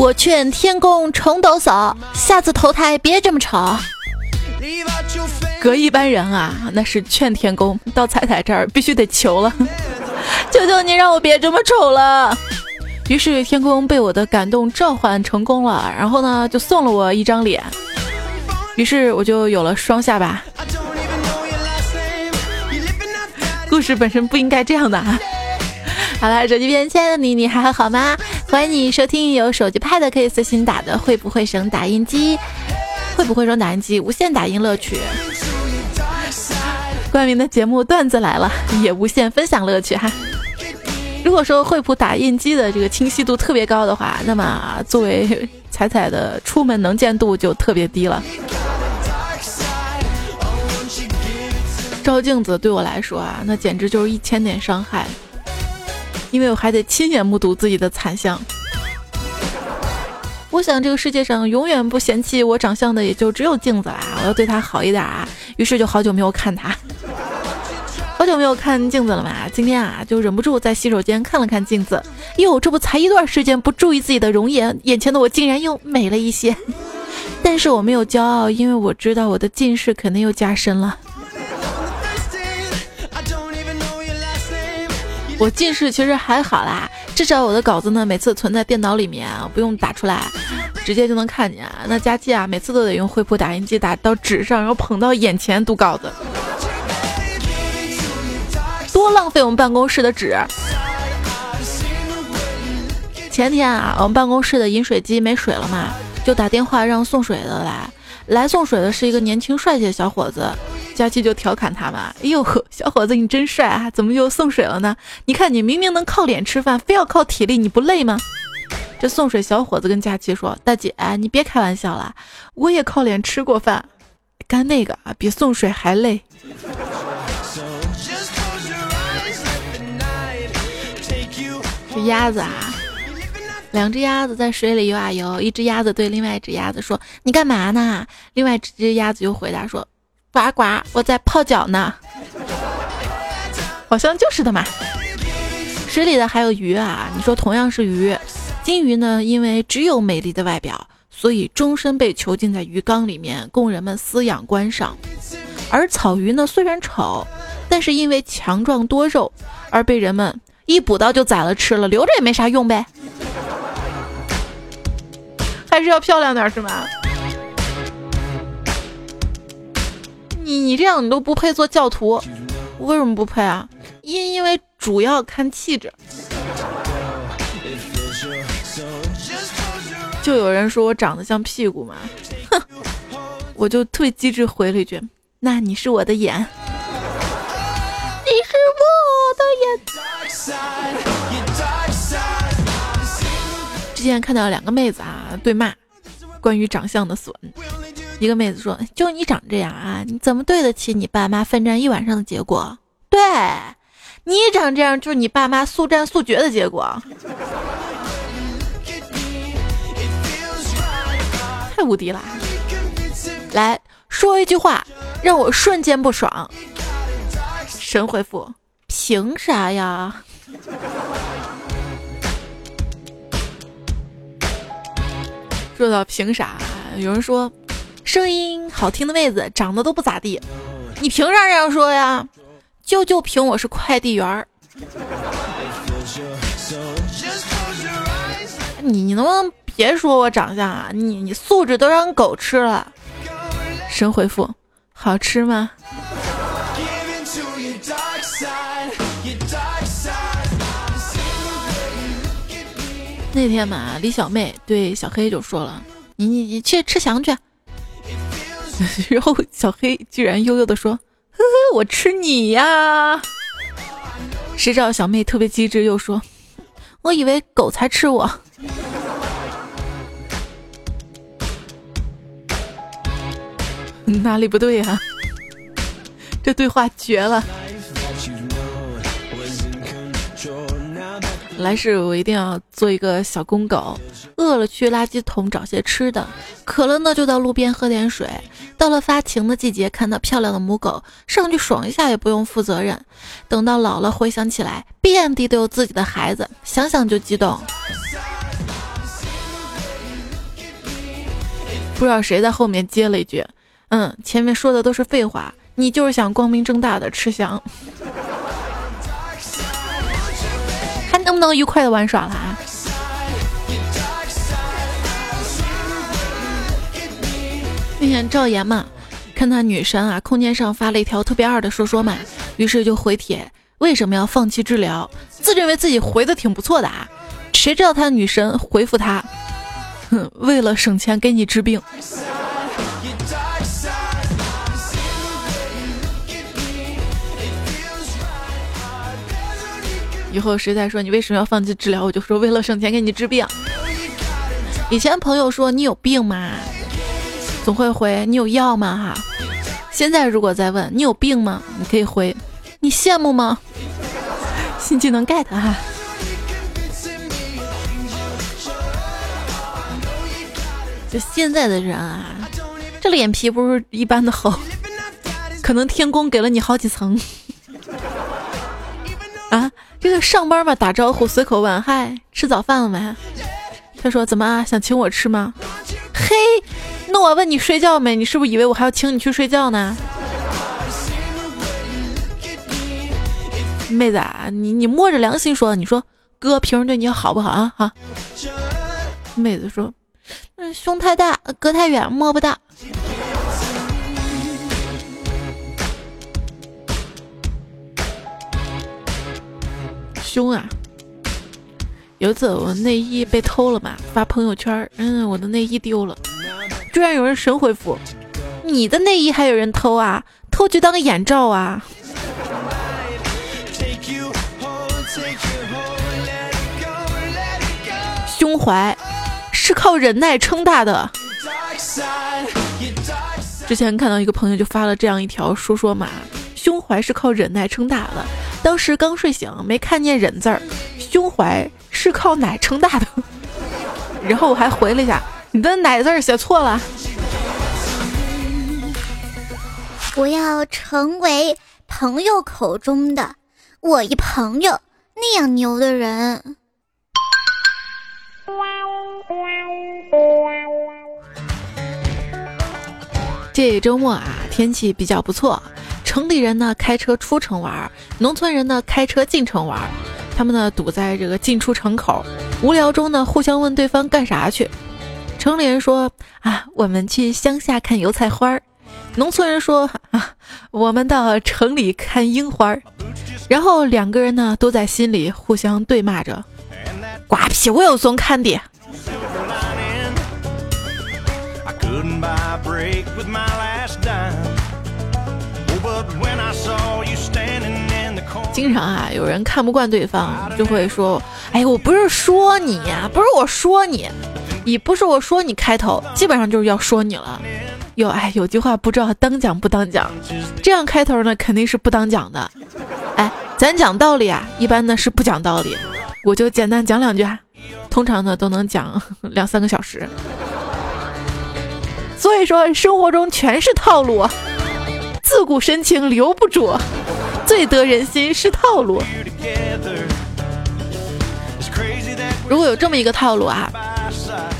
我劝天公重抖擞，下次投胎别这么丑。隔一般人啊，那是劝天公到彩彩这儿必须得求了，求求你让我别这么丑了。于是天公被我的感动召唤成功了，然后呢就送了我一张脸，于是我就有了双下巴。故事本身不应该这样的啊。好了，手机边亲爱的你，你还好吗？欢迎你收听有手机 pad 可以随心打的会不会省打印机，会不会省打印机无限打印乐趣。冠名的节目段子来了，也无限分享乐趣哈。如果说惠普打印机的这个清晰度特别高的话，那么作为彩彩的出门能见度就特别低了。照镜子对我来说啊，那简直就是一千点伤害。因为我还得亲眼目睹自己的惨相。我想这个世界上永远不嫌弃我长相的也就只有镜子啦，我要对他好一点啊。于是就好久没有看他，好久没有看镜子了嘛。今天啊，就忍不住在洗手间看了看镜子，哟，这不才一段时间不注意自己的容颜，眼前的我竟然又美了一些。但是我没有骄傲，因为我知道我的近视肯定又加深了。我近视其实还好啦，至少我的稿子呢，每次存在电脑里面，不用打出来，直接就能看见。那佳琪啊，每次都得用惠普打印机打到纸上，然后捧到眼前读稿子，多浪费我们办公室的纸。前天啊，我们办公室的饮水机没水了嘛，就打电话让送水的来，来送水的是一个年轻帅气的小伙子。佳琪就调侃他嘛：“哎呦，小伙子你真帅啊，怎么又送水了呢？你看你明明能靠脸吃饭，非要靠体力，你不累吗？”这送水小伙子跟佳琪说：“大姐，你别开玩笑了，我也靠脸吃过饭，干那个啊比送水还累。”这鸭子啊，两只鸭子在水里游啊游，一只鸭子对另外一只鸭子说：“你干嘛呢？”另外一只鸭子就回答说。呱呱，我在泡脚呢，好像就是的嘛。水里的还有鱼啊，你说同样是鱼，金鱼呢，因为只有美丽的外表，所以终身被囚禁在鱼缸里面，供人们饲养观赏。而草鱼呢，虽然丑，但是因为强壮多肉，而被人们一捕到就宰了吃了，留着也没啥用呗。还是要漂亮点是吗？你你这样你都不配做教徒，为什么不配啊？因因为主要看气质。就有人说我长得像屁股嘛，哼，我就特别机智回了一句：那你是我的眼，你是我的眼。之前看到两个妹子啊对骂，关于长相的损。一个妹子说：“就你长这样啊，你怎么对得起你爸妈奋战一晚上的结果？对你长这样，就是你爸妈速战速决的结果。太无敌了！来说一句话，让我瞬间不爽。神回复：凭啥呀？说到凭啥，有人说。”声音好听的妹子长得都不咋地，你凭啥这样说呀？就就凭我是快递员儿。你你能不能别说我长相啊？你你素质都让狗吃了。神回复：好吃吗？那天嘛，李小妹对小黑就说了：“你你你去吃翔去。”然后小黑居然悠悠的说：“呵呵，我吃你呀！”谁知道小妹特别机智，又说：“我以为狗才吃我。”哪里不对呀？这对话绝了！来世我一定要做一个小公狗，饿了去垃圾桶找些吃的，渴了呢就到路边喝点水。到了发情的季节，看到漂亮的母狗，上去爽一下也不用负责任。等到老了回想起来，遍地都有自己的孩子，想想就激动。不知道谁在后面接了一句：“嗯，前面说的都是废话，你就是想光明正大的吃香，能不能愉快的玩耍了啊？”那天赵岩嘛，看他女神啊，空间上发了一条特别二的说说嘛，于是就回帖：为什么要放弃治疗？自认为自己回的挺不错的啊，谁知道他女神回复他：哼，为了省钱给你治病。以后谁再说你为什么要放弃治疗，我就说为了省钱给你治病。以前朋友说你有病吗？总会回你有药吗？哈，现在如果再问你有病吗？你可以回你羡慕吗？新技能 get 哈。就现在的人啊，这脸皮不是一般的厚，可能天宫给了你好几层。这个上班嘛，打招呼随口问嗨，吃早饭了没？他说怎么啊想请我吃吗？嘿。那我问你睡觉没？你是不是以为我还要请你去睡觉呢？妹子啊，你你摸着良心说，你说哥平时对你好不好啊？哈。妹子说，嗯，胸太大，隔太远，摸不到。胸啊！有一次我内衣被偷了嘛，发朋友圈，嗯，我的内衣丢了。居然有人神回复，你的内衣还有人偷啊？偷去当个眼罩啊？胸怀是靠忍耐撑大的。之前看到一个朋友就发了这样一条说说嘛，胸怀是靠忍耐撑大的。当时刚睡醒，没看见忍字儿，胸怀是靠奶撑大的。然后我还回了一下。你的奶字写错了。我要成为朋友口中的我一朋友那样牛的人。这周末啊，天气比较不错。城里人呢开车出城玩，农村人呢开车进城玩。他们呢堵在这个进出城口，无聊中呢互相问对方干啥去。城里人说啊，我们去乡下看油菜花儿；农村人说啊，我们到城里看樱花儿。然后两个人呢，都在心里互相对骂着：“瓜皮，我有种看的。”经常啊，有人看不惯对方，就会说：“哎，我不是说你呀，不是我说你。”以不是我说你开头，基本上就是要说你了。有哎，有句话不知道当讲不当讲，这样开头呢肯定是不当讲的。哎，咱讲道理啊，一般呢是不讲道理，我就简单讲两句，通常呢都能讲两三个小时。所以说生活中全是套路，自古深情留不住，最得人心是套路。如果有这么一个套路啊。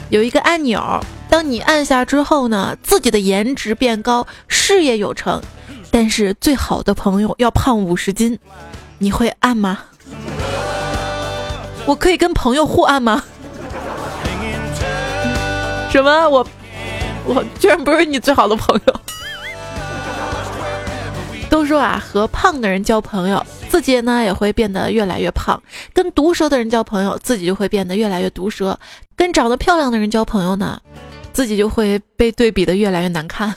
有一个按钮，当你按下之后呢，自己的颜值变高，事业有成，但是最好的朋友要胖五十斤，你会按吗？我可以跟朋友互按吗？什么？我我居然不是你最好的朋友？都说啊，和胖的人交朋友，自己呢也会变得越来越胖；跟毒舌的人交朋友，自己就会变得越来越毒舌；跟长得漂亮的人交朋友呢，自己就会被对比的越来越难看；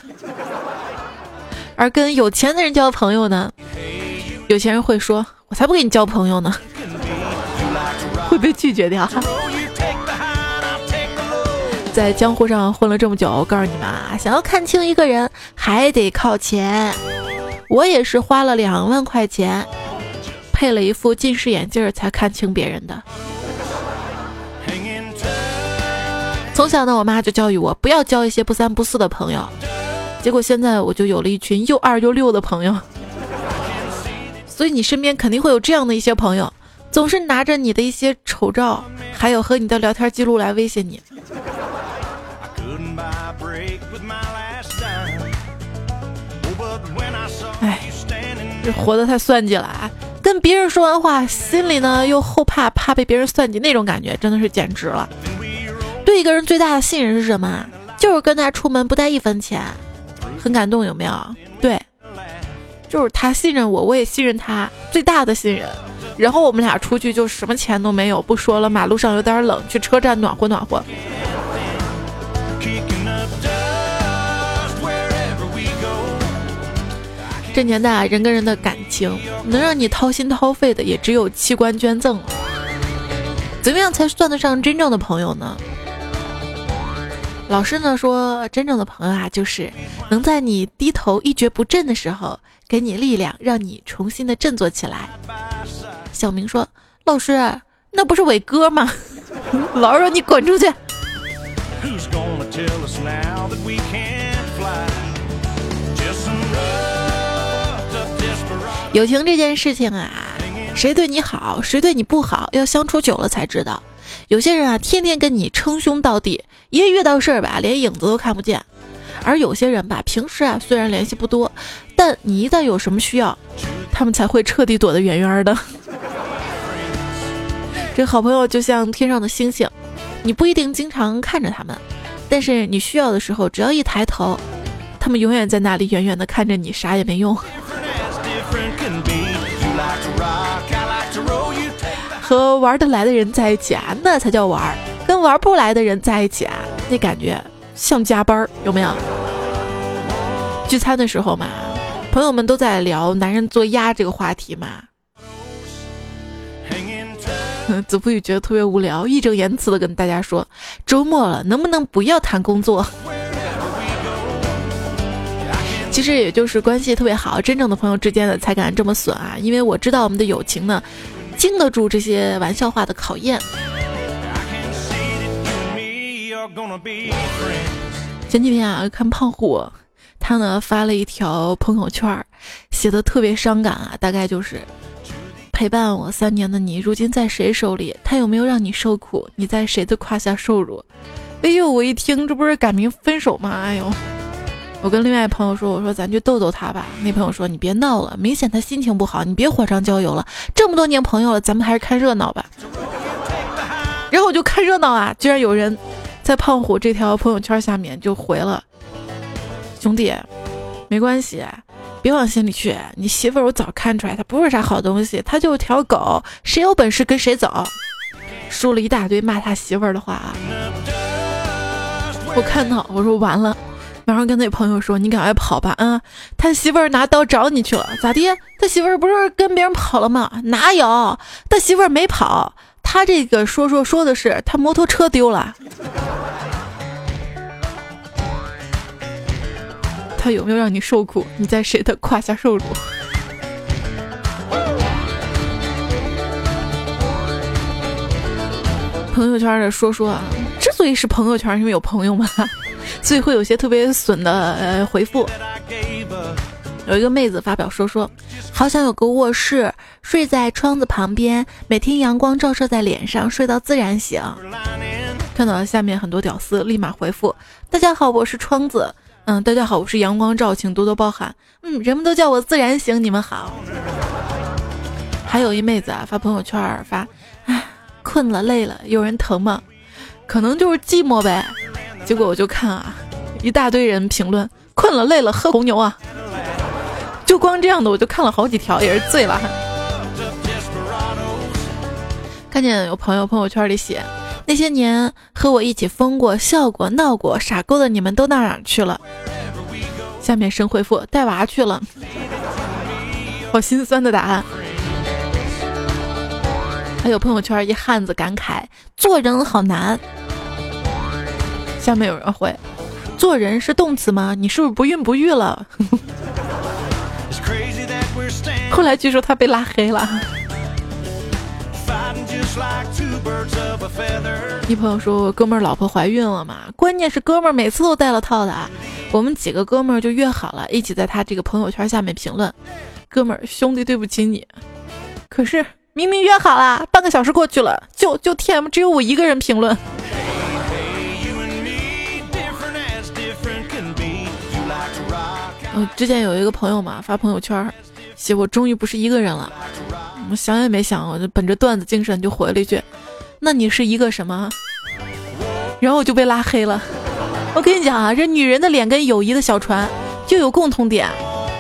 而跟有钱的人交朋友呢，有钱人会说：“我才不跟你交朋友呢！” 会被拒绝掉。在江湖上混了这么久，我告诉你们啊，想要看清一个人，还得靠钱。我也是花了两万块钱，配了一副近视眼镜才看清别人的。从小呢，我妈就教育我不要交一些不三不四的朋友，结果现在我就有了一群又二又六的朋友。所以你身边肯定会有这样的一些朋友，总是拿着你的一些丑照，还有和你的聊天记录来威胁你。活得太算计了啊！跟别人说完话，心里呢又后怕，怕被别人算计，那种感觉真的是简直了。对一个人最大的信任是什么？就是跟他出门不带一分钱，很感动，有没有？对，就是他信任我，我也信任他，最大的信任。然后我们俩出去就什么钱都没有，不说了，马路上有点冷，去车站暖和暖和。这年代啊，人跟人的感情能让你掏心掏肺的，也只有器官捐赠了。怎么样才算得上真正的朋友呢？老师呢说，真正的朋友啊，就是能在你低头一蹶不振的时候，给你力量，让你重新的振作起来。小明说：“老师，那不是伟哥吗？” 老师说：“你滚出去。”友情这件事情啊，谁对你好，谁对你不好，要相处久了才知道。有些人啊，天天跟你称兄道弟，一遇到事儿吧，连影子都看不见；而有些人吧，平时啊虽然联系不多，但你一旦有什么需要，他们才会彻底躲得远远的。这好朋友就像天上的星星，你不一定经常看着他们，但是你需要的时候，只要一抬头，他们永远在那里远远的看着你，啥也没用。和玩得来的人在一起啊，那才叫玩儿；跟玩不来的人在一起啊，那感觉像加班，有没有？聚餐的时候嘛，朋友们都在聊男人做鸭这个话题嘛。子不语觉得特别无聊，义正言辞的跟大家说：“周末了，能不能不要谈工作？” 其实也就是关系特别好，真正的朋友之间的才敢这么损啊！因为我知道我们的友情呢。经得住这些玩笑话的考验。前几天啊，看胖虎，他呢发了一条朋友圈，写的特别伤感啊，大概就是陪伴我三年的你，如今在谁手里？他有没有让你受苦？你在谁的胯下受辱？哎呦，我一听，这不是改名分手吗？哎呦！我跟另外朋友说：“我说咱去逗逗他吧。”那朋友说：“你别闹了，明显他心情不好，你别火上浇油了。这么多年朋友了，咱们还是看热闹吧。”然后我就看热闹啊，居然有人在胖虎这条朋友圈下面就回了：“兄弟，没关系，别往心里去。你媳妇儿我早看出来，她不是啥好东西，她就是条狗，谁有本事跟谁走。”说了一大堆骂他媳妇儿的话啊。我看到，我说完了。马上跟那朋友说：“你赶快跑吧，啊，他媳妇儿拿刀找你去了，咋的？他媳妇儿不是跟别人跑了吗？哪有？他媳妇儿没跑，他这个说说说的是他摩托车丢了。他有没有让你受苦？你在谁的胯下受辱？”朋友圈的说说啊，之所以是朋友圈，因为有朋友嘛。所以会有些特别损的呃回复。有一个妹子发表说说，好想有个卧室，睡在窗子旁边，每天阳光照射在脸上，睡到自然醒。看到下面很多屌丝立马回复：大家好，我是窗子。嗯，大家好，我是阳光照，请多多包涵。嗯，人们都叫我自然醒，你们好。还有一妹子啊发朋友圈发，唉，困了累了，有人疼吗？可能就是寂寞呗。结果我就看啊，一大堆人评论，困了累了喝红牛啊，就光这样的我就看了好几条，也是醉了。看见有朋友朋友圈里写，那些年和我一起疯过、笑过、闹过、傻过的你们都到哪去了？下面神回复带娃去了，好心酸的答案。还有朋友圈一汉子感慨，做人好难。下面有人回：“做人是动词吗？你是不是不孕不育了？”后来据说他被拉黑了。一朋友说：“哥们儿老婆怀孕了嘛？关键是哥们儿每次都带了套的。我们几个哥们儿就约好了，一起在他这个朋友圈下面评论。哥们儿，兄弟对不起你。可是明明约好了，半个小时过去了，就就 T M 只有我一个人评论。”嗯，之前有一个朋友嘛，发朋友圈写我终于不是一个人了。我想也没想，我就本着段子精神就回了一句：“那你是一个什么？”然后我就被拉黑了。我跟你讲啊，这女人的脸跟友谊的小船就有共同点，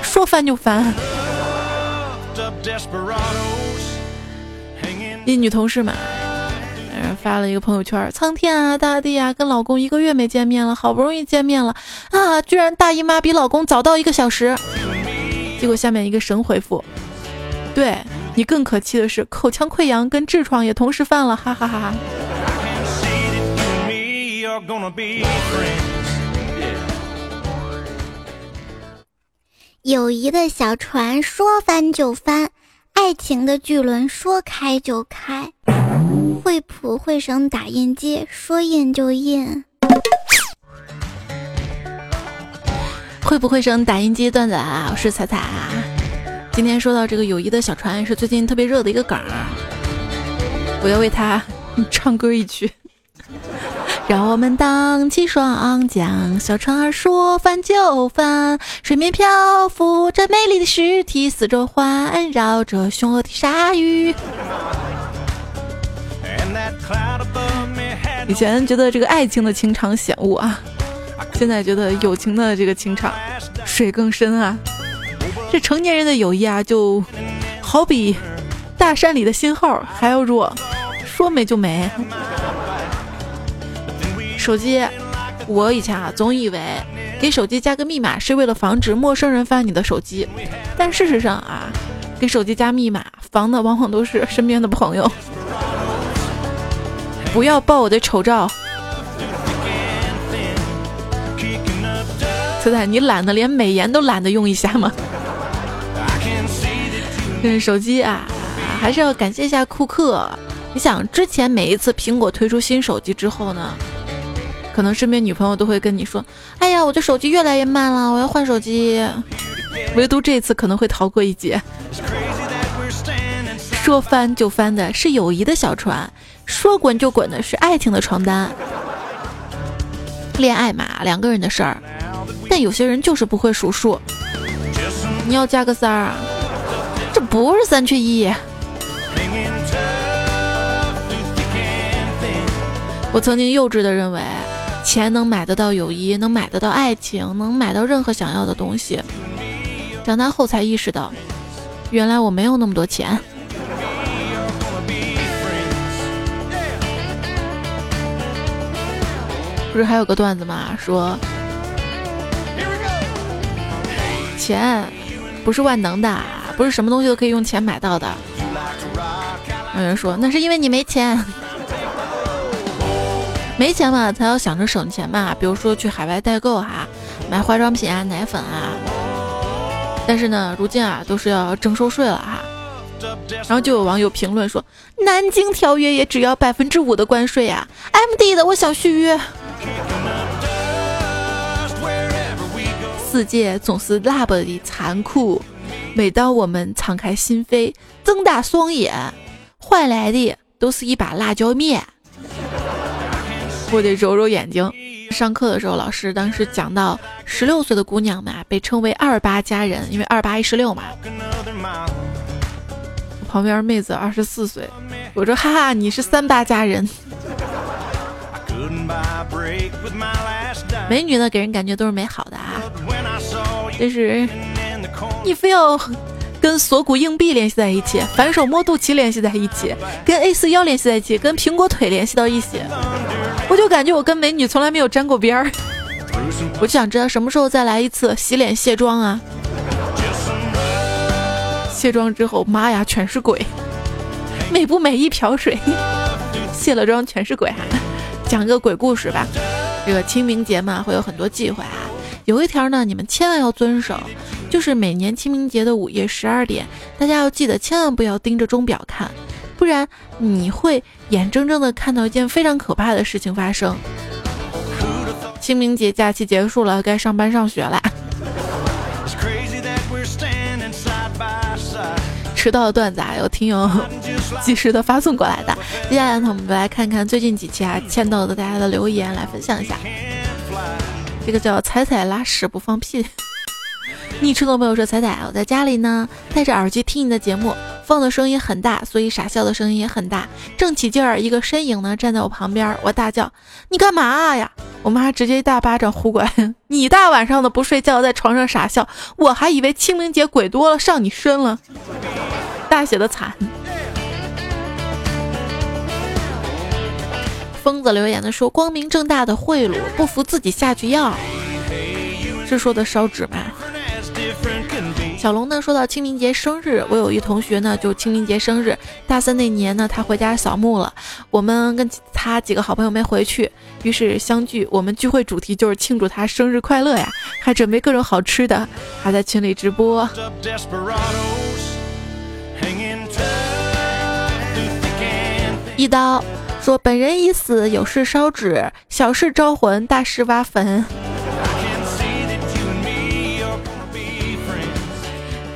说翻就翻。一女同事嘛，发了一个朋友圈：“苍天啊，大地啊，跟老公一个月没见面了，好不容易见面了啊，居然大姨妈比老公早到一个小时。”结果下面一个神回复：“对。”你更可气的是，口腔溃疡跟痔疮也同时犯了，哈哈哈哈！友谊的小船说翻就翻，爱情的巨轮说开就开，惠普惠省打印机说印就印。会不会省打印机段子啊？我是彩彩。今天说到这个友谊的小船，是最近特别热的一个梗儿，我要为他唱歌一曲。让我们荡起双桨，小船儿说翻就翻，水面漂浮着美丽的尸体，四周环绕着凶恶的鲨鱼。以前觉得这个爱情的情场险恶啊，现在觉得友情的这个情场水更深啊。这成年人的友谊啊，就好比大山里的信号还要弱，说没就没。手机，我以前啊总以为给手机加个密码是为了防止陌生人翻你的手机，但事实上啊，给手机加密码防的往往都是身边的朋友。不要爆我的丑照，彩彩，你懒得连美颜都懒得用一下吗？是手机啊，还是要感谢一下库克。你想，之前每一次苹果推出新手机之后呢，可能身边女朋友都会跟你说：“哎呀，我的手机越来越慢了，我要换手机。”唯独这次可能会逃过一劫。说翻就翻的是友谊的小船，说滚就滚的是爱情的床单。恋爱嘛，两个人的事儿，但有些人就是不会数数。你要加个三儿。这不是三缺一。我曾经幼稚的认为，钱能买得到友谊，能买得到爱情，能买到任何想要的东西。长大后才意识到，原来我没有那么多钱。不是还有个段子吗？说，钱不是万能的。不是什么东西都可以用钱买到的。有人说那是因为你没钱，没钱嘛才要想着省钱嘛。比如说去海外代购哈，买化妆品啊、奶粉啊。但是呢，如今啊都是要征收税了哈。然后就有网友评论说，南京条约也只要百分之五的关税呀。M D 的我想续约。世界总是那么的残酷。每当我们敞开心扉，睁大双眼，换来的都是一把辣椒面。我得揉揉眼睛。上课的时候，老师当时讲到十六岁的姑娘嘛，被称为二八佳人，因为二八一十六嘛。旁边妹子二十四岁，我说哈哈，你是三八佳人。美女呢，给人感觉都是美好的啊，这是。你非要跟锁骨硬币联系在一起，反手摸肚脐联系在一起，跟 A 四腰联系在一起，跟苹果腿联系到一起，我就感觉我跟美女从来没有沾过边儿。我就想知道什么时候再来一次洗脸卸妆啊？卸妆之后，妈呀，全是鬼！美不美一瓢水，卸了妆全是鬼。讲个鬼故事吧。这个清明节嘛，会有很多忌讳啊。有一条呢，你们千万要遵守，就是每年清明节的午夜十二点，大家要记得千万不要盯着钟表看，不然你会眼睁睁的看到一件非常可怕的事情发生。清明节假期结束了，该上班上学了。迟到的段子啊，有听友及时的发送过来的。接下来呢，我们来看看最近几期啊签到的大家的留言，来分享一下。这个叫踩踩拉屎不放屁，昵称的朋友说：“彩彩，我在家里呢，戴着耳机听你的节目，放的声音很大，所以傻笑的声音也很大。正起劲儿，一个身影呢站在我旁边，我大叫：‘你干嘛呀？’我妈直接一大巴掌呼过来：‘你大晚上的不睡觉，在床上傻笑，我还以为清明节鬼多了上你身了，大写的惨。”疯子留言的说：“光明正大的贿赂，不服自己下去要。”是说的烧纸吗？小龙呢？说到清明节生日，我有一同学呢，就清明节生日，大三那年呢，他回家扫墓了。我们跟他几个好朋友没回去，于是相聚。我们聚会主题就是庆祝他生日快乐呀，还准备各种好吃的，还在群里直播。一刀。说本人已死，有事烧纸，小事招魂，大事挖坟。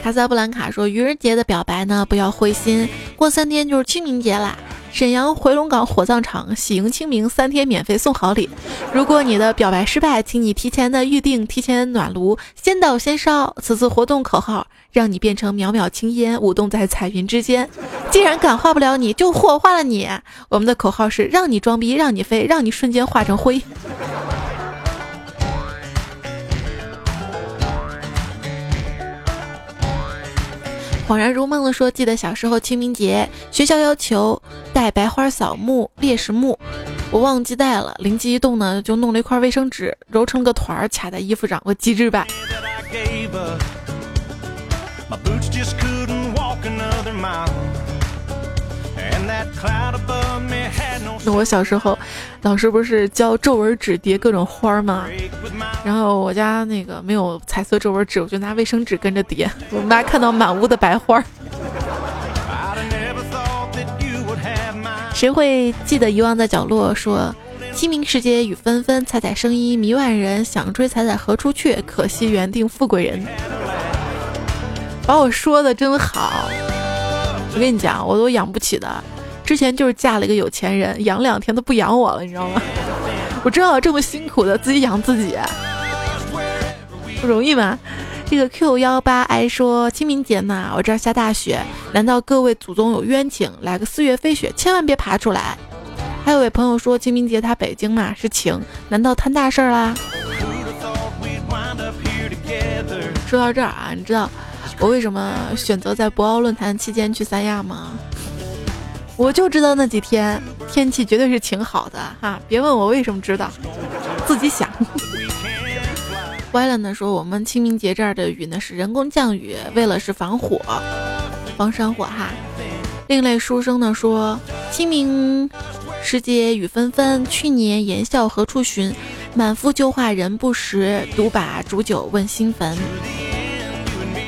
卡萨布兰卡说愚人节的表白呢，不要灰心，过三天就是清明节啦。沈阳回龙岗火葬场喜迎清明，三天免费送好礼。如果你的表白失败，请你提前的预定，提前暖炉，先到先烧。此次活动口号：让你变成渺渺青烟，舞动在彩云之间。既然感化不了你，就火化了你。我们的口号是：让你装逼，让你飞，让你瞬间化成灰。恍然如梦的说：“记得小时候清明节，学校要求带白花扫墓烈士墓，我忘记带了，灵机一动呢，就弄了一块卫生纸，揉成了个团儿，卡在衣服上，我机智吧。”那我小时候，老师不是教皱纹纸叠各种花儿吗？然后我家那个没有彩色皱纹纸，我就拿卫生纸跟着叠。我妈看到满屋的白花儿。谁会记得遗忘在角落？说清明时节雨纷纷，彩彩声音迷万人，想追彩彩何处去？可惜原定富贵人。把我说的真好。我跟你讲，我都养不起的。之前就是嫁了一个有钱人，养两天都不养我了，你知道吗？我知道这么辛苦的自己养自己，不容易吗？这个 Q 幺八 I 说清明节呢，我这儿下大雪，难道各位祖宗有冤情？来个四月飞雪，千万别爬出来。还有位朋友说清明节他北京嘛是晴，难道摊大事儿啦？说到这儿啊，你知道？我为什么选择在博鳌论坛期间去三亚吗？我就知道那几天天气绝对是挺好的哈，别问我为什么知道，自己想。歪了呢说我们清明节这儿的雨呢是人工降雨，为了是防火，防山火哈。另类书生呢说清明时节雨纷纷，去年言笑何处寻？满腹旧话人不识，独把煮酒问新坟。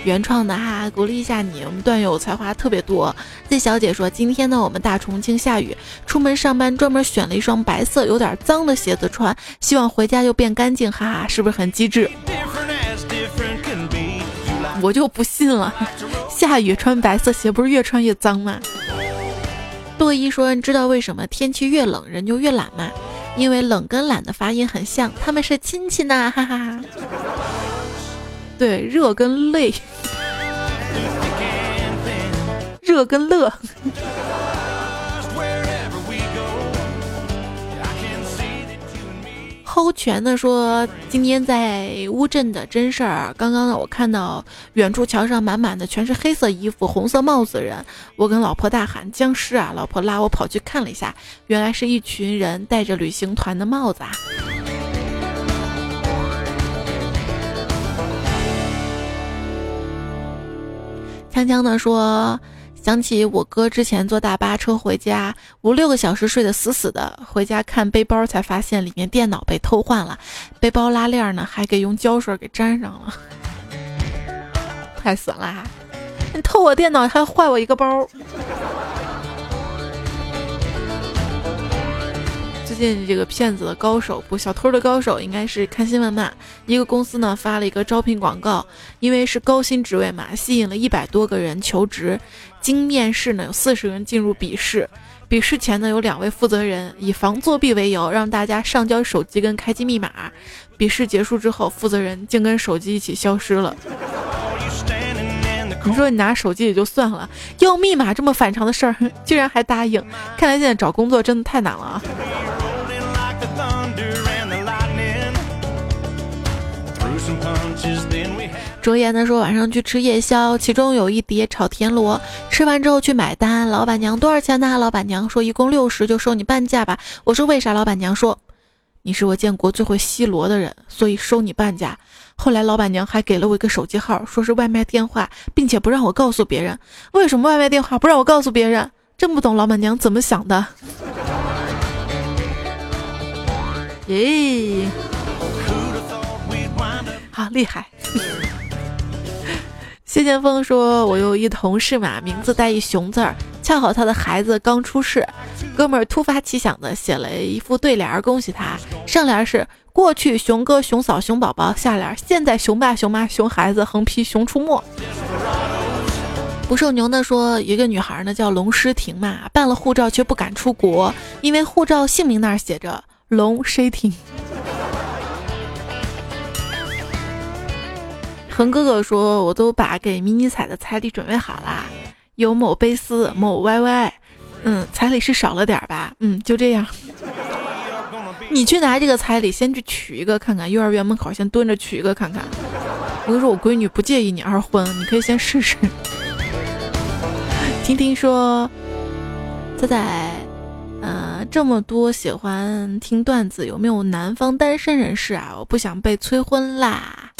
原创的哈，鼓励一下你，我们段友才华特别多。Z 小姐说，今天呢，我们大重庆下雨，出门上班专门选了一双白色有点脏的鞋子穿，希望回家就变干净，哈哈，是不是很机智？我就不信了，下雨穿白色鞋不是越穿越脏吗？洛伊说，你知道为什么天气越冷人就越懒吗？因为冷跟懒的发音很像，他们是亲戚呢，哈哈。对，热跟累，热跟乐。Hold 全的说，今天在乌镇的真事儿。刚刚呢，我看到远处桥上满满的全是黑色衣服、红色帽子的人，我跟老婆大喊：“僵尸啊！”老婆拉我跑去看了一下，原来是一群人戴着旅行团的帽子啊。锵锵的说，想起我哥之前坐大巴车回家，五六个小时睡得死死的，回家看背包才发现里面电脑被偷换了，背包拉链呢还给用胶水给粘上了，太损了！你偷我电脑还坏我一个包。近这个骗子的高手不，小偷的高手应该是看新闻嘛。一个公司呢发了一个招聘广告，因为是高薪职位嘛，吸引了一百多个人求职。经面试呢，有四十人进入笔试。笔试前呢，有两位负责人以防作弊为由，让大家上交手机跟开机密码。笔试结束之后，负责人竟跟手机一起消失了。你说你拿手机也就算了，要密码这么反常的事儿，竟然还答应。看来现在找工作真的太难了啊！卓言的说晚上去吃夜宵，其中有一碟炒田螺，吃完之后去买单，老板娘多少钱呢？老板娘说一共六十，就收你半价吧。我说为啥？老板娘说。你是我见过最会吸螺的人，所以收你半价。后来老板娘还给了我一个手机号，说是外卖电话，并且不让我告诉别人。为什么外卖电话不让我告诉别人？真不懂老板娘怎么想的。耶，好厉害。谢剑锋说：“我有一同事嘛，名字带一熊字儿，恰好他的孩子刚出世，哥们儿突发奇想的写了一副对联，恭喜他。上联是过去熊哥、熊嫂、熊宝宝，下联现在熊爸、熊妈、熊孩子，横批熊出没。”不受牛的说，一个女孩呢叫龙诗婷嘛，办了护照却不敢出国，因为护照姓名那儿写着龙诗婷。恒哥哥说：“我都把给迷你彩的彩礼准备好啦，有某贝斯、某 YY，嗯，彩礼是少了点吧？嗯，就这样。你去拿这个彩礼，先去取一个看看，幼儿园门口先蹲着取一个看看。我跟你说，我闺女不介意你二婚，你可以先试试。听听说，仔仔，呃，这么多喜欢听段子，有没有南方单身人士啊？我不想被催婚啦。”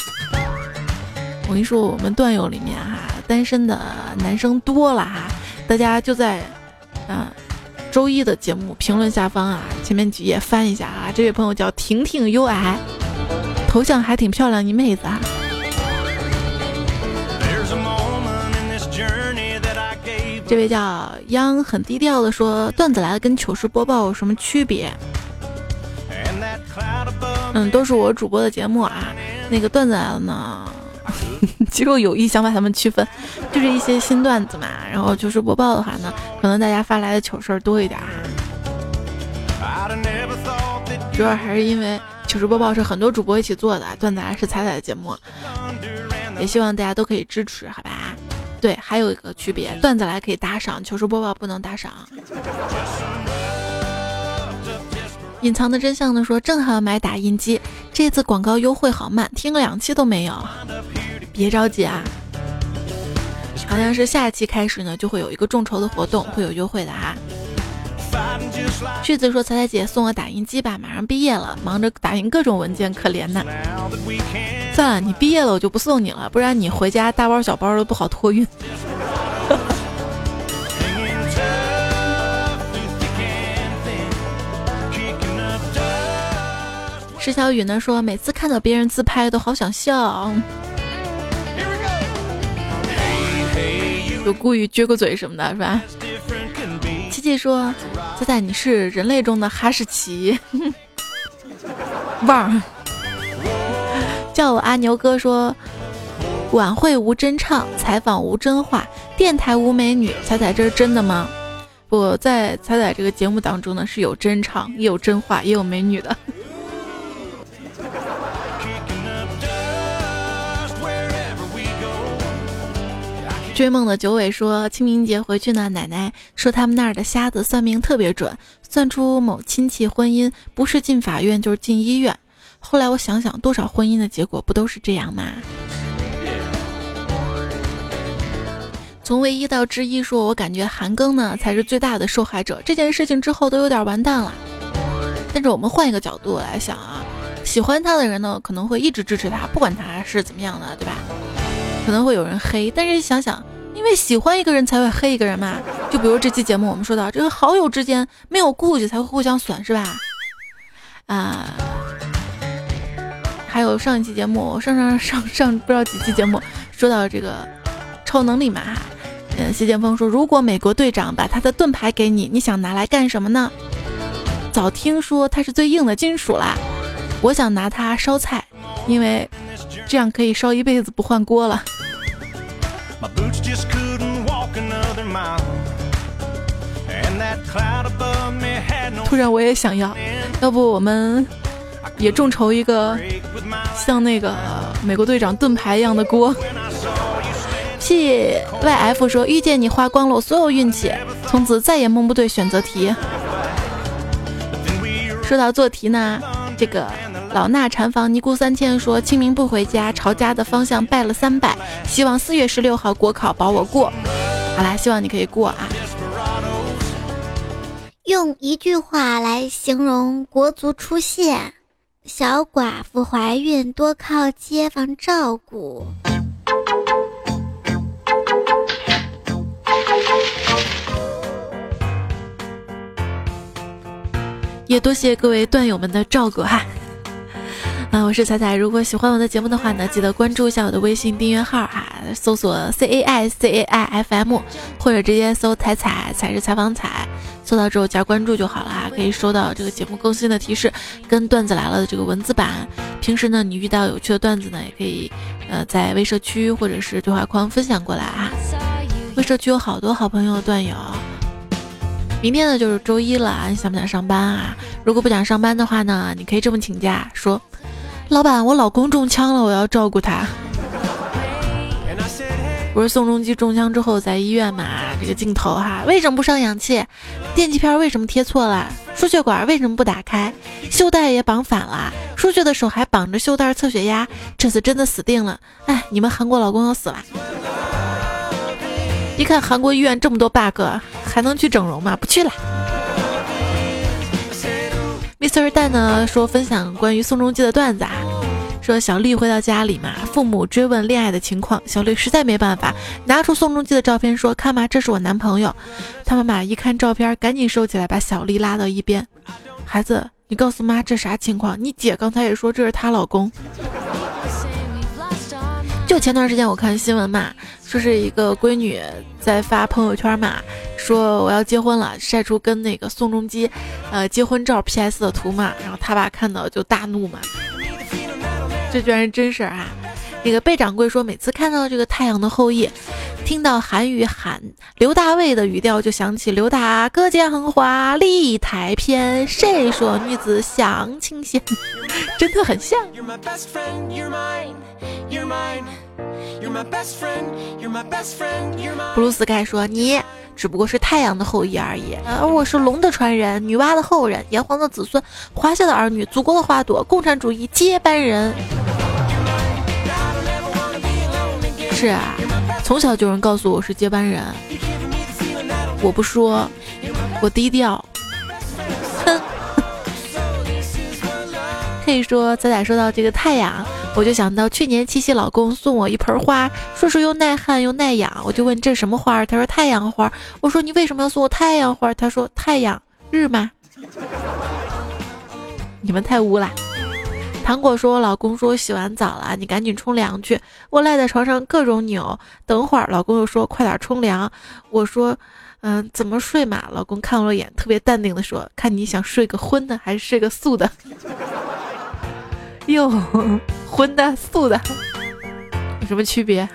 我跟你说，我们段友里面哈，单身的男生多了哈，大家就在，嗯，周一的节目评论下方啊，前面几页翻一下啊。这位朋友叫婷婷 U I，头像还挺漂亮，一妹子啊。这位叫央很低调的说，段子来了跟糗事播报有什么区别？嗯，都是我主播的节目啊。那个段子来了呢？其实我有意想把他们区分，就是一些新段子嘛。然后就是播报的话呢，可能大家发来的糗事儿多一点。主要还是因为糗事播报是很多主播一起做的，段子还是彩彩的节目。也希望大家都可以支持，好吧？对，还有一个区别，段子来可以打赏，糗事播报不能打赏。隐藏的真相呢？说正好要买打印机，这次广告优惠好慢，听了两期都没有。别着急啊，好像是下期开始呢，就会有一个众筹的活动，会有优惠的哈。旭子说：“彩彩姐送我打印机吧，马上毕业了，忙着打印各种文件，可怜呐。”算了，你毕业了我就不送你了，不然你回家大包小包的不好托运。石小雨呢说，每次看到别人自拍都好想笑，就故意撅个嘴什么的，是吧？琪琪说，仔仔你是人类中的哈士奇，旺。叫我阿牛哥说，晚会无真唱，采访无真话，电台无美女，彩彩这是真的吗？不在彩彩这个节目当中呢，是有真唱，也有真话，也有美女的。追梦的九尾说，清明节回去呢，奶奶说他们那儿的瞎子算命特别准，算出某亲戚婚姻不是进法院就是进医院。后来我想想，多少婚姻的结果不都是这样吗？从唯一到之一说，我感觉韩庚呢才是最大的受害者。这件事情之后都有点完蛋了。但是我们换一个角度来想啊，喜欢他的人呢可能会一直支持他，不管他是怎么样的，对吧？可能会有人黑，但是想想，因为喜欢一个人才会黑一个人嘛。就比如这期节目，我们说到这个好友之间没有顾忌才会互相损，是吧？啊，还有上一期节目，上上上上不知道几期节目说到这个超能力嘛。嗯，谢剑锋说，如果美国队长把他的盾牌给你，你想拿来干什么呢？早听说它是最硬的金属啦，我想拿它烧菜，因为这样可以烧一辈子不换锅了。突然我也想要，要不我们也众筹一个像那个美国队长盾牌一样的锅。P Y F 说遇见你花光了我所有运气，从此再也蒙不对选择题。说到做题呢，这个老衲禅房尼姑三千说清明不回家，朝家的方向拜了三拜，希望四月十六号国考保我过。好啦，希望你可以过啊。用一句话来形容国足出现：小寡妇怀孕多靠街坊照顾。也多谢各位段友们的照顾哈。啊，我是彩彩。如果喜欢我的节目的话呢，记得关注一下我的微信订阅号啊，搜索 C A I C A I F M，或者直接搜“彩彩”，彩是采访彩，搜到之后加关注就好了啊，可以收到这个节目更新的提示，跟段子来了的这个文字版。平时呢，你遇到有趣的段子呢，也可以呃在微社区或者是对话框分享过来啊。微社区有好多好朋友段友。明天呢就是周一了，你想不想上班啊？如果不想上班的话呢，你可以这么请假说。老板，我老公中枪了，我要照顾他。不是宋仲基中枪之后在医院嘛？这个镜头哈，为什么不上氧气？电极片为什么贴错了？输血管为什么不打开？袖带也绑反了，输血的手还绑着袖带测血压，这次真的死定了！哎，你们韩国老公要死了！一看韩国医院这么多 bug，还能去整容吗？不去了。Mr. 蛋呢说分享关于宋仲基的段子啊，说小丽回到家里嘛，父母追问恋爱的情况，小丽实在没办法，拿出宋仲基的照片说：“看嘛，这是我男朋友。”他妈妈一看照片，赶紧收起来，把小丽拉到一边：“孩子，你告诉妈这啥情况？你姐刚才也说这是她老公。”就前段时间我看新闻嘛，说是一个闺女在发朋友圈嘛，说我要结婚了，晒出跟那个宋仲基，呃结婚照 PS 的图嘛，然后他爸看到就大怒嘛，这居然是真事儿啊！那个贝掌柜说，每次看到这个《太阳的后裔》，听到韩语喊刘大卫的语调，就想起刘大歌剑华立台篇，谁说女子相情仙？真的很像。布鲁斯盖说：“你只不过是太阳的后裔而已，而我是龙的传人，女娲的后人，炎黄的子孙，华夏的儿女，祖国的花朵，共产主义接班人。”是啊，从小就有人告诉我是接班人，我不说，我低调。哼，可以说，仔仔说到这个太阳。我就想到去年七夕，老公送我一盆花，说是又耐旱又耐养。我就问这什么花？他说太阳花。我说你为什么要送我太阳花？他说太阳日吗？你们太污了。糖果说，我老公说洗完澡了，你赶紧冲凉去。我赖在床上各种扭，等会儿老公又说快点冲凉。我说嗯，怎么睡嘛？老公看我一眼，特别淡定的说，看你想睡个荤的还是睡个素的。哟，荤的素的有什么区别？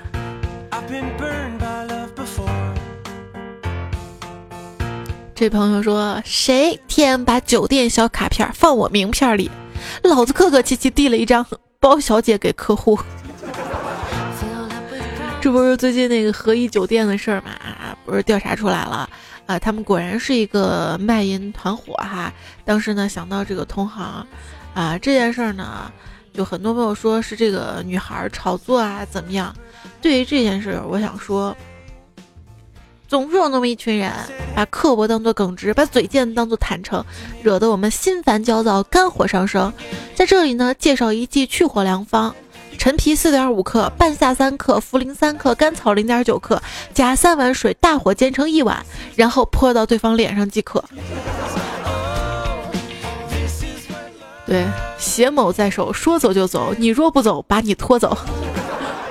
这朋友说，谁天把酒店小卡片放我名片里，老子客客气气递了一张包小姐给客户。这不是最近那个和颐酒店的事儿嘛？不是调查出来了啊？他们果然是一个卖淫团伙哈。当时呢，想到这个同行。啊，这件事儿呢，就很多朋友说是这个女孩炒作啊，怎么样？对于这件事，我想说，总是有那么一群人，把刻薄当做耿直，把嘴贱当做坦诚，惹得我们心烦焦躁，肝火上升。在这里呢，介绍一剂去火良方：陈皮四点五克，半夏三克，茯苓三克，甘草零点九克，加三碗水，大火煎成一碗，然后泼到对方脸上即可。对，携某在手，说走就走。你若不走，把你拖走。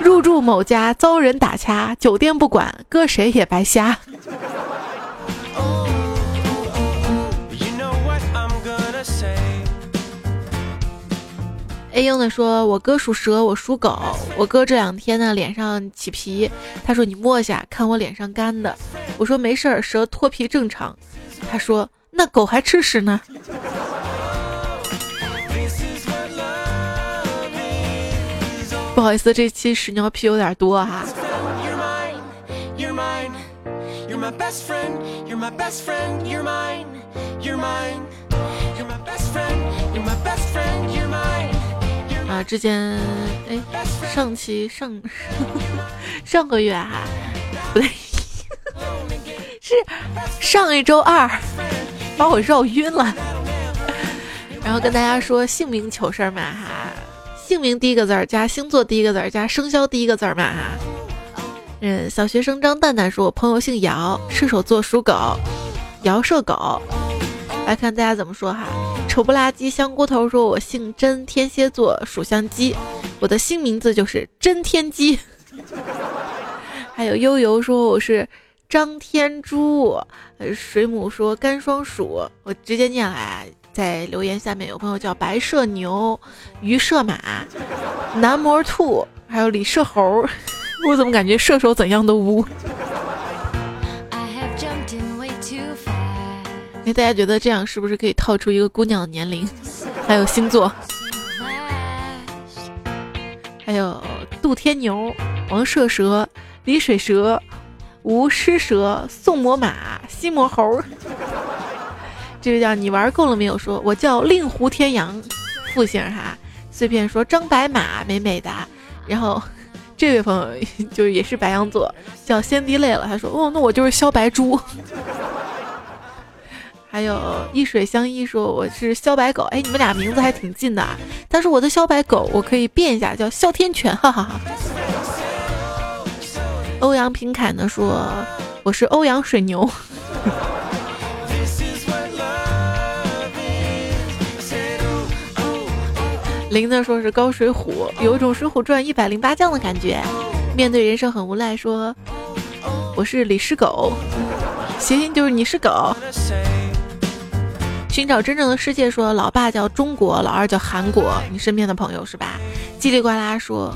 入住某家遭人打掐，酒店不管，搁谁也白瞎。A 英的说：“我哥属蛇，我属狗。我哥这两天呢脸上起皮，他说你摸一下，看我脸上干的。我说没事儿，蛇脱皮正常。他说那狗还吃屎呢。”好意思，这期屎尿屁有点多哈。啊，之前哎，上期上 上个月哈，不对，是上一周二，把我绕晕了。然后跟大家说姓名糗事儿嘛哈，姓名第一个字儿加星座第一个字儿加生肖第一个字儿嘛哈。嗯，小学生张蛋蛋说，我朋友姓姚，射手座属狗，姚射狗。来看大家怎么说哈。丑不拉几香菇头说，我姓甄，天蝎座属相鸡，我的新名字就是真天鸡。还有悠悠说我是张天珠，水母说干双鼠，我直接念来。在留言下面有朋友叫白射牛、鱼射马、男模兔，还有李射猴，我怎么感觉射手怎样都污？哎，大家觉得这样是不是可以套出一个姑娘的年龄？还有星座，还有杜天牛、王射蛇、李水蛇、吴狮蛇、宋魔马、西魔猴。这位叫你玩够了没有？说我叫令狐天阳，复姓哈。碎片说张白马美美的。然后 这位朋友就也是白羊座，叫先滴泪了。他说哦，那我就是肖白猪。还有一水相依说我是肖白狗。哎，你们俩名字还挺近的。但是我的肖白狗我可以变一下叫哮天犬，哈哈哈。欧阳平凯呢说我是欧阳水牛。林子说是高水虎，有一种《水浒传》一百零八将的感觉。面对人生很无奈，说我是李师狗，谐音就是你是狗。寻找真正的世界，说老爸叫中国，老二叫韩国，你身边的朋友是吧？叽里呱啦说，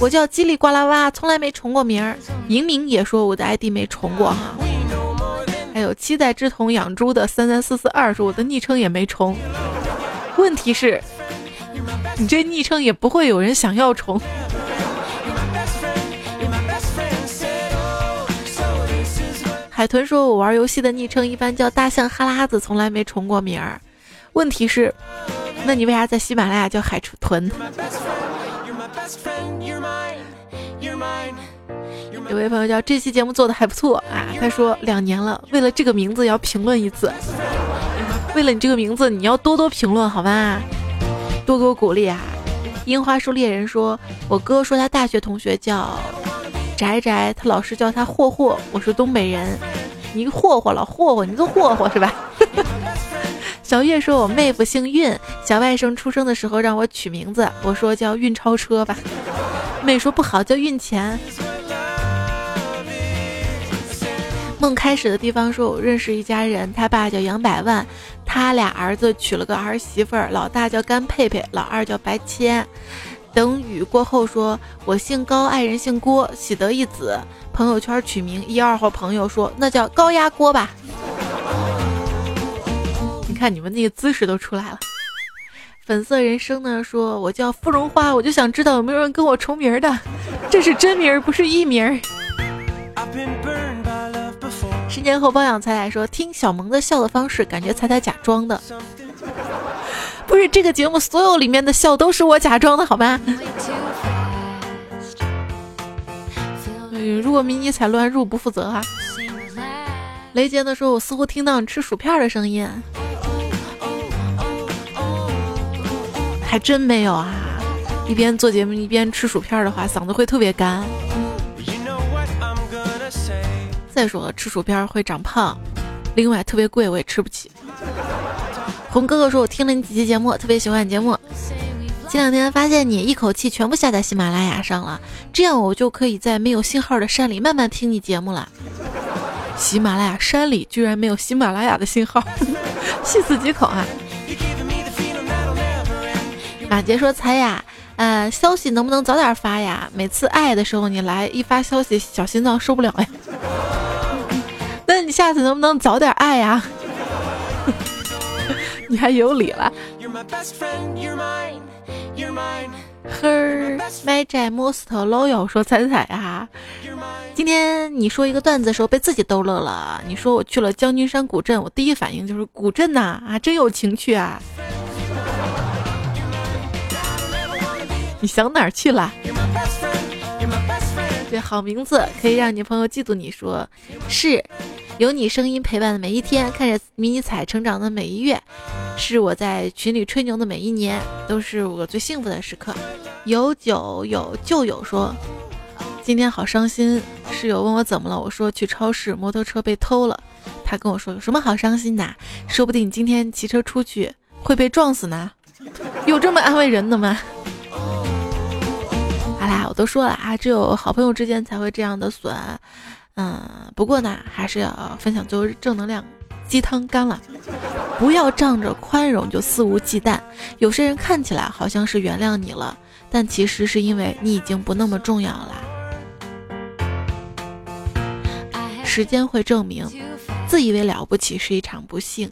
我叫叽里呱啦哇，从来没重过名儿。银明也说我的 ID 没重过哈。还有期待之童养猪的三三四四二说我的昵称也没重。问题是。你这昵称也不会有人想要重。海豚说：“我玩游戏的昵称一般叫大象哈拉子，从来没重过名儿。问题是，那你为啥在喜马拉雅叫海豚？”有位朋友叫这期节目做的还不错啊，他说两年了，为了这个名字要评论一次，为了你这个名字你要多多评论好吧？多多鼓励啊！樱花树猎人说：“我哥说他大学同学叫宅宅，他老师叫他霍霍。我是东北人，你霍霍老霍霍，你都霍霍是吧？” 小月说：“我妹夫姓运，小外甥出生的时候让我取名字，我说叫运钞车吧。妹说不好，叫运钱。”梦开始的地方说：“我认识一家人，他爸叫杨百万。”他俩儿子娶了个儿媳妇儿，老大叫甘佩佩，老二叫白谦。等雨过后，说我姓高，爱人姓郭，喜得一子。朋友圈取名，一二号朋友说那叫高压锅吧。你看你们那个姿势都出来了。粉色人生呢，说我叫芙蓉花，我就想知道有没有人跟我重名的，这是真名不是艺名。十年后包养才来说：“听小萌的笑的方式，感觉才才假装的，不是这个节目所有里面的笑都是我假装的，好吗？”如果迷你彩乱入，不负责哈。雷杰的说：“我似乎听到你吃薯片的声音，还真没有啊！一边做节目一边吃薯片的话，嗓子会特别干。”再说了，吃薯片会长胖，另外特别贵，我也吃不起。红哥哥说：“我听了你几期节目，特别喜欢你节目。前两天发现你一口气全部下在喜马拉雅上了，这样我就可以在没有信号的山里慢慢听你节目了。喜马拉雅山里居然没有喜马拉雅的信号，细思极恐啊！”马杰说：“猜呀，呃，消息能不能早点发呀？每次爱的时候你来一发消息，小心脏受不了呀。”那你下次能不能早点爱呀？你还有理了。Her Magic Most Loyal 说彩彩啊，今天你说一个段子的时候被自己逗乐了。你说我去了将军山古镇，我第一反应就是古镇呐啊，真有情趣啊！你想哪儿去了？这好名字可以让你朋友嫉妒。你说是。有你声音陪伴的每一天，看着迷你彩成长的每一月，是我在群里吹牛的每一年，都是我最幸福的时刻。有酒有旧友说，今天好伤心。室友问我怎么了，我说去超市，摩托车被偷了。他跟我说有什么好伤心的？说不定今天骑车出去会被撞死呢。有这么安慰人的吗？我都说了啊，只有好朋友之间才会这样的损。嗯，不过呢，还是要分享最后正能量。鸡汤干了，不要仗着宽容就肆无忌惮。有些人看起来好像是原谅你了，但其实是因为你已经不那么重要了。时间会证明，自以为了不起是一场不幸。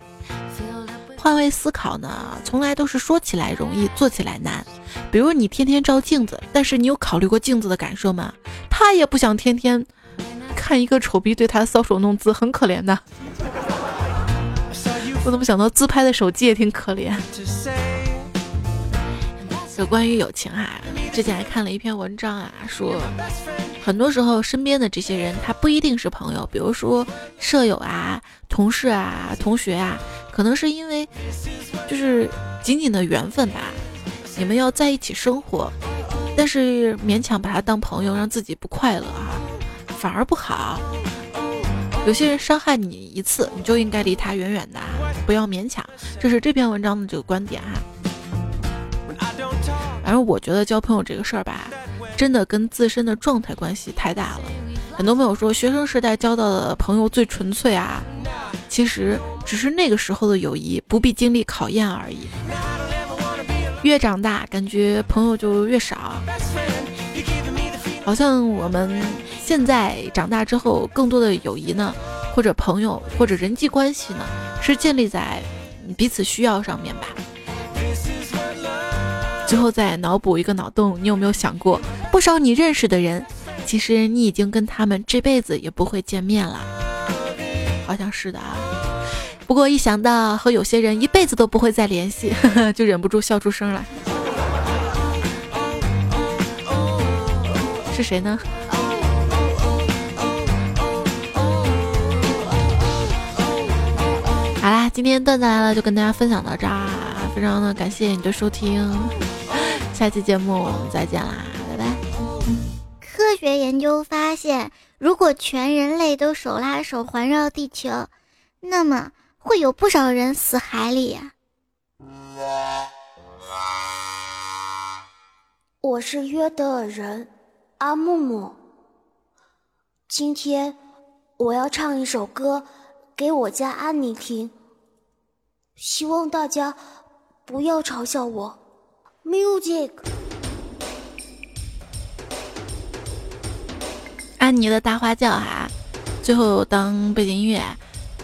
换位思考呢，从来都是说起来容易，做起来难。比如你天天照镜子，但是你有考虑过镜子的感受吗？他也不想天天。看一个丑逼对他搔首弄姿，很可怜的。我怎么想到自拍的手机也挺可怜？有关于友情啊，之前还看了一篇文章啊，说很多时候身边的这些人他不一定是朋友，比如说舍友啊、同事啊、同学啊，可能是因为就是仅仅的缘分吧，你们要在一起生活，但是勉强把他当朋友，让自己不快乐啊。反而不好。有些人伤害你一次，你就应该离他远远的，不要勉强。这是这篇文章的这个观点哈。反正我觉得交朋友这个事儿吧，真的跟自身的状态关系太大了。很多朋友说学生时代交到的朋友最纯粹啊，其实只是那个时候的友谊不必经历考验而已。越长大，感觉朋友就越少，好像我们。现在长大之后，更多的友谊呢，或者朋友，或者人际关系呢，是建立在彼此需要上面吧。最后再脑补一个脑洞，你有没有想过，不少你认识的人，其实你已经跟他们这辈子也不会见面了？好像是的啊。不过一想到和有些人一辈子都不会再联系，呵 呵就忍不住笑出声来。是谁呢？好啦，今天段子来了，就跟大家分享到这儿。非常的感谢你的收听，下期节目我们再见啦科学研究发现，如果全人类都手拉手环绕地球，那么会有不少人死海里呀。我是约德尔人阿木木，今天我要唱一首歌给我家安妮听。希望大家不要嘲笑我。Music，安妮的大花轿哈，最后当背景音乐，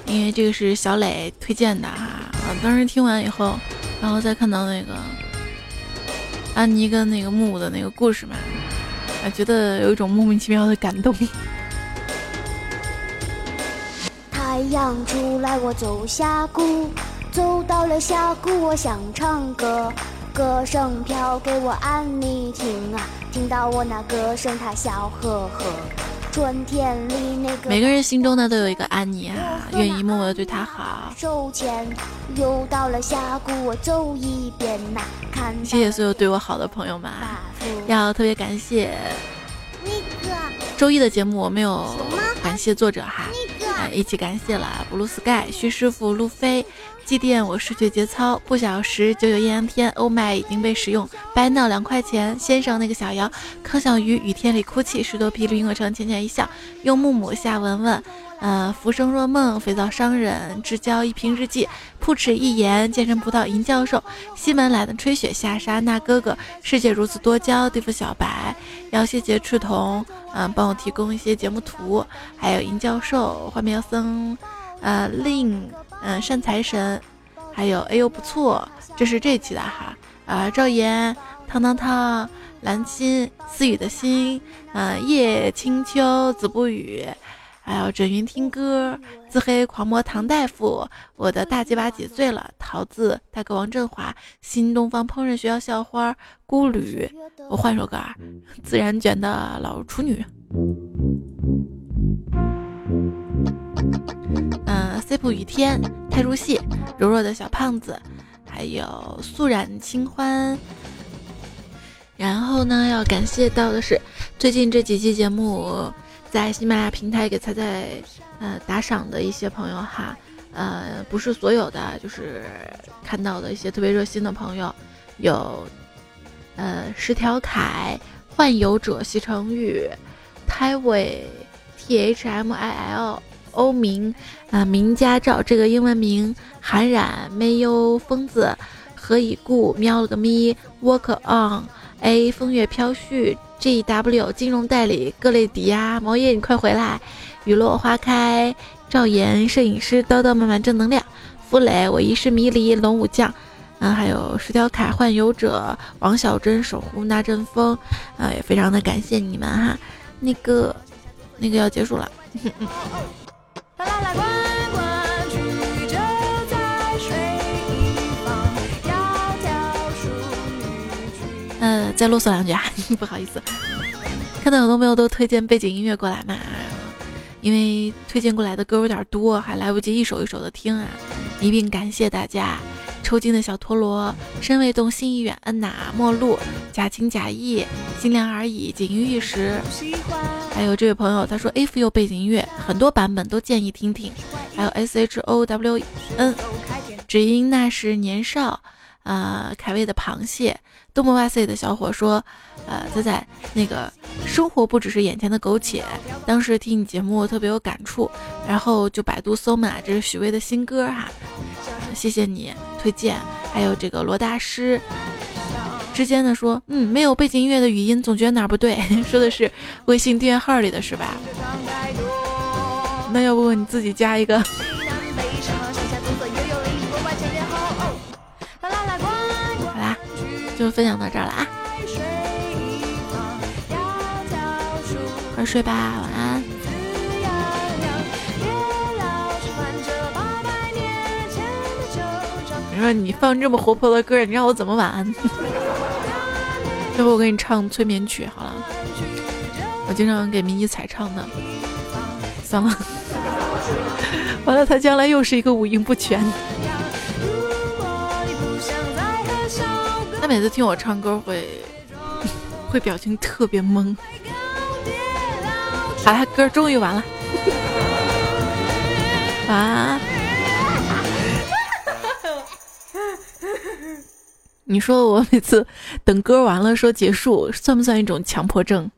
因为这个是小磊推荐的哈。我当时听完以后，然后再看到那个安妮跟那个木木的那个故事嘛，啊，觉得有一种莫名其妙的感动。太阳出来，我走峡谷。走到了峡谷，我想唱歌，歌声飘给我安妮听啊，听到我那歌声，他笑呵呵。春天里那个每个人心中呢都有一个安妮啊，愿意默默的对她好。手牵，又到了峡谷，我走一遍呐，看。谢谢所有对我好的朋友们，要特别感谢。那个周一的节目我没有感谢作者哈，一起感谢了 blue sky 徐师傅路飞。祭奠我失去节操，不小时九九艳阳天，欧麦已经被使用，白闹两块钱，先生那个小姚，康小鱼雨天里哭泣，十多匹绿萤火虫浅浅一笑，用木木夏文文，呃浮生若梦，肥皂商人，至交一瓶日记，扑哧一言，健身葡萄银教授，西门来的吹雪下沙那哥哥，世界如此多娇，地府小白，要谢谢赤瞳，嗯帮我提供一些节目图，还有银教授，花苗僧，呃令。嗯，善财神，还有哎呦不错，这是这期的哈。啊，赵岩，汤汤汤，蓝心、思雨的心，呃，叶清秋、子不语，还有枕云听歌、自黑狂魔唐大夫，我的大鸡巴几岁了？桃子、大哥王振华、新东方烹饪学校校花、孤旅，我换首歌啊，自然卷的老处女。嗯，C 普雨天太入戏，柔弱的小胖子，还有素染清欢。然后呢，要感谢到的是最近这几期节目在喜马拉雅平台给彩彩呃打赏的一些朋友哈，呃，不是所有的，就是看到的一些特别热心的朋友，有呃十条凯、幻游者、西城玉、胎尾。T H M I L 欧明啊，名家照这个英文名，韩冉没有疯子，何以故喵了个咪，Walk on A 风月飘絮，G W 金融代理，各类抵押，毛爷你快回来，雨落花开，赵岩摄影师，叨叨满满正能量，傅磊我一世迷离，龙武将，嗯，还有十条卡幻游者，王小珍守护那阵风，啊，也非常的感谢你们哈，那个。那个要结束了。呃，再啰嗦两句啊，不好意思。看到很多朋友都推荐背景音乐过来嘛，因为推荐过来的歌有点多，还来不及一首一首的听啊，一并感谢大家。抽筋的小陀螺，身未动心已远，恩哪陌路，假情假意，心凉而已，锦衣玉食。还有这位朋友，他说 F U 背景音乐很多版本都建议听听。还有 S H O W N，只因那时年少。啊，凯威的螃蟹，多么哇塞的小伙说，呃，仔仔，那个生活不只是眼前的苟且。当时听你节目特别有感触，然后就百度搜嘛，这是许巍的新歌哈。谢谢你推荐，还有这个罗大师之间的说，嗯，没有背景音乐的语音，总觉得哪儿不对。说的是微信订阅号里的是吧？那要不你自己加一个？就分享到这儿了啊！快睡吧，晚安。你说你放这么活泼的歌，你让我怎么晚安？要不我给你唱催眠曲好了。我经常给迷一彩唱的。算了，完了，他将来又是一个五音不全。他每次听我唱歌会会表情特别懵。好了，歌终于完了。啊。你说我每次等歌完了说结束，算不算一种强迫症？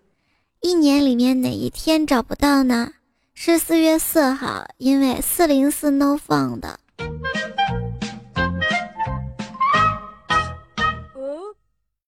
一年里面哪一天找不到呢？是四月四号，因为四零四 no 放的。